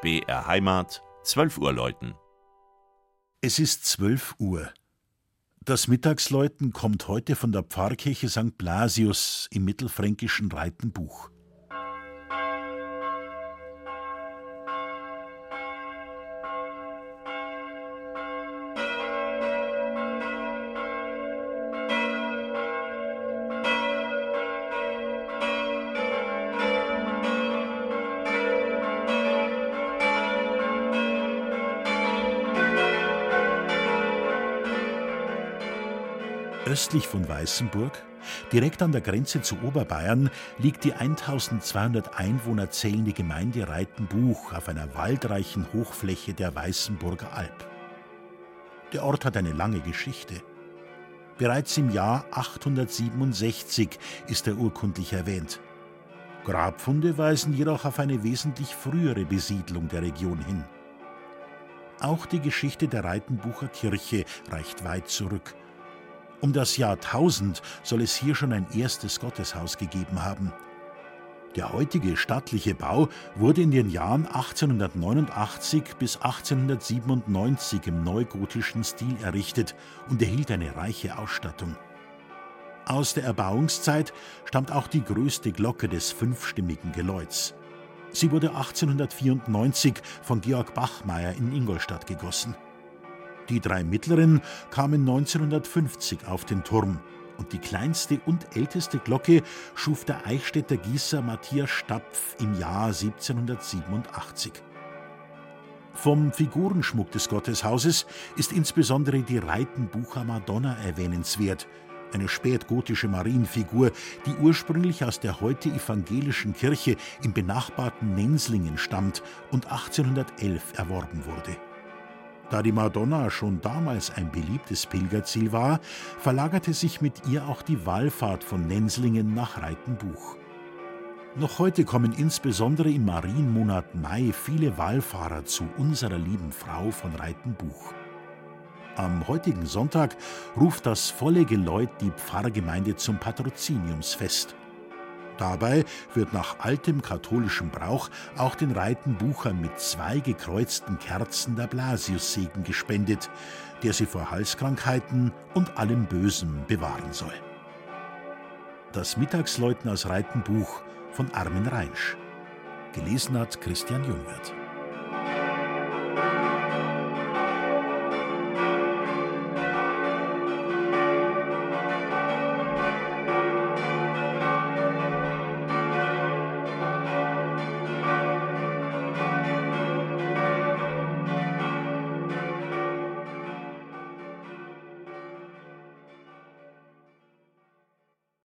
BR Heimat, 12 Uhr läuten. Es ist 12 Uhr. Das Mittagsläuten kommt heute von der Pfarrkirche St. Blasius im mittelfränkischen Reitenbuch. Östlich von Weißenburg, direkt an der Grenze zu Oberbayern, liegt die 1200 Einwohner zählende Gemeinde Reitenbuch auf einer waldreichen Hochfläche der Weißenburger Alb. Der Ort hat eine lange Geschichte. Bereits im Jahr 867 ist er urkundlich erwähnt. Grabfunde weisen jedoch auf eine wesentlich frühere Besiedlung der Region hin. Auch die Geschichte der Reitenbucher Kirche reicht weit zurück um das Jahr 1000 soll es hier schon ein erstes Gotteshaus gegeben haben. Der heutige stattliche Bau wurde in den Jahren 1889 bis 1897 im neugotischen Stil errichtet und erhielt eine reiche Ausstattung. Aus der Erbauungszeit stammt auch die größte Glocke des fünfstimmigen Geläuts. Sie wurde 1894 von Georg Bachmeier in Ingolstadt gegossen. Die drei mittleren kamen 1950 auf den Turm und die kleinste und älteste Glocke schuf der Eichstätter Gießer Matthias Stapf im Jahr 1787. Vom Figurenschmuck des Gotteshauses ist insbesondere die Reitenbucher Madonna erwähnenswert, eine spätgotische Marienfigur, die ursprünglich aus der heute evangelischen Kirche im benachbarten Nenslingen stammt und 1811 erworben wurde. Da die Madonna schon damals ein beliebtes Pilgerziel war, verlagerte sich mit ihr auch die Wallfahrt von Nenslingen nach Reitenbuch. Noch heute kommen insbesondere im Marienmonat Mai viele Wallfahrer zu unserer lieben Frau von Reitenbuch. Am heutigen Sonntag ruft das volle Geläut die Pfarrgemeinde zum Patroziniumsfest. Dabei wird nach altem katholischem Brauch auch den Reitenbuchern mit zwei gekreuzten Kerzen der Blasiussegen gespendet, der sie vor Halskrankheiten und allem Bösen bewahren soll. Das Mittagsläuten aus Reitenbuch von Armin Reinsch. Gelesen hat Christian Jungwirth.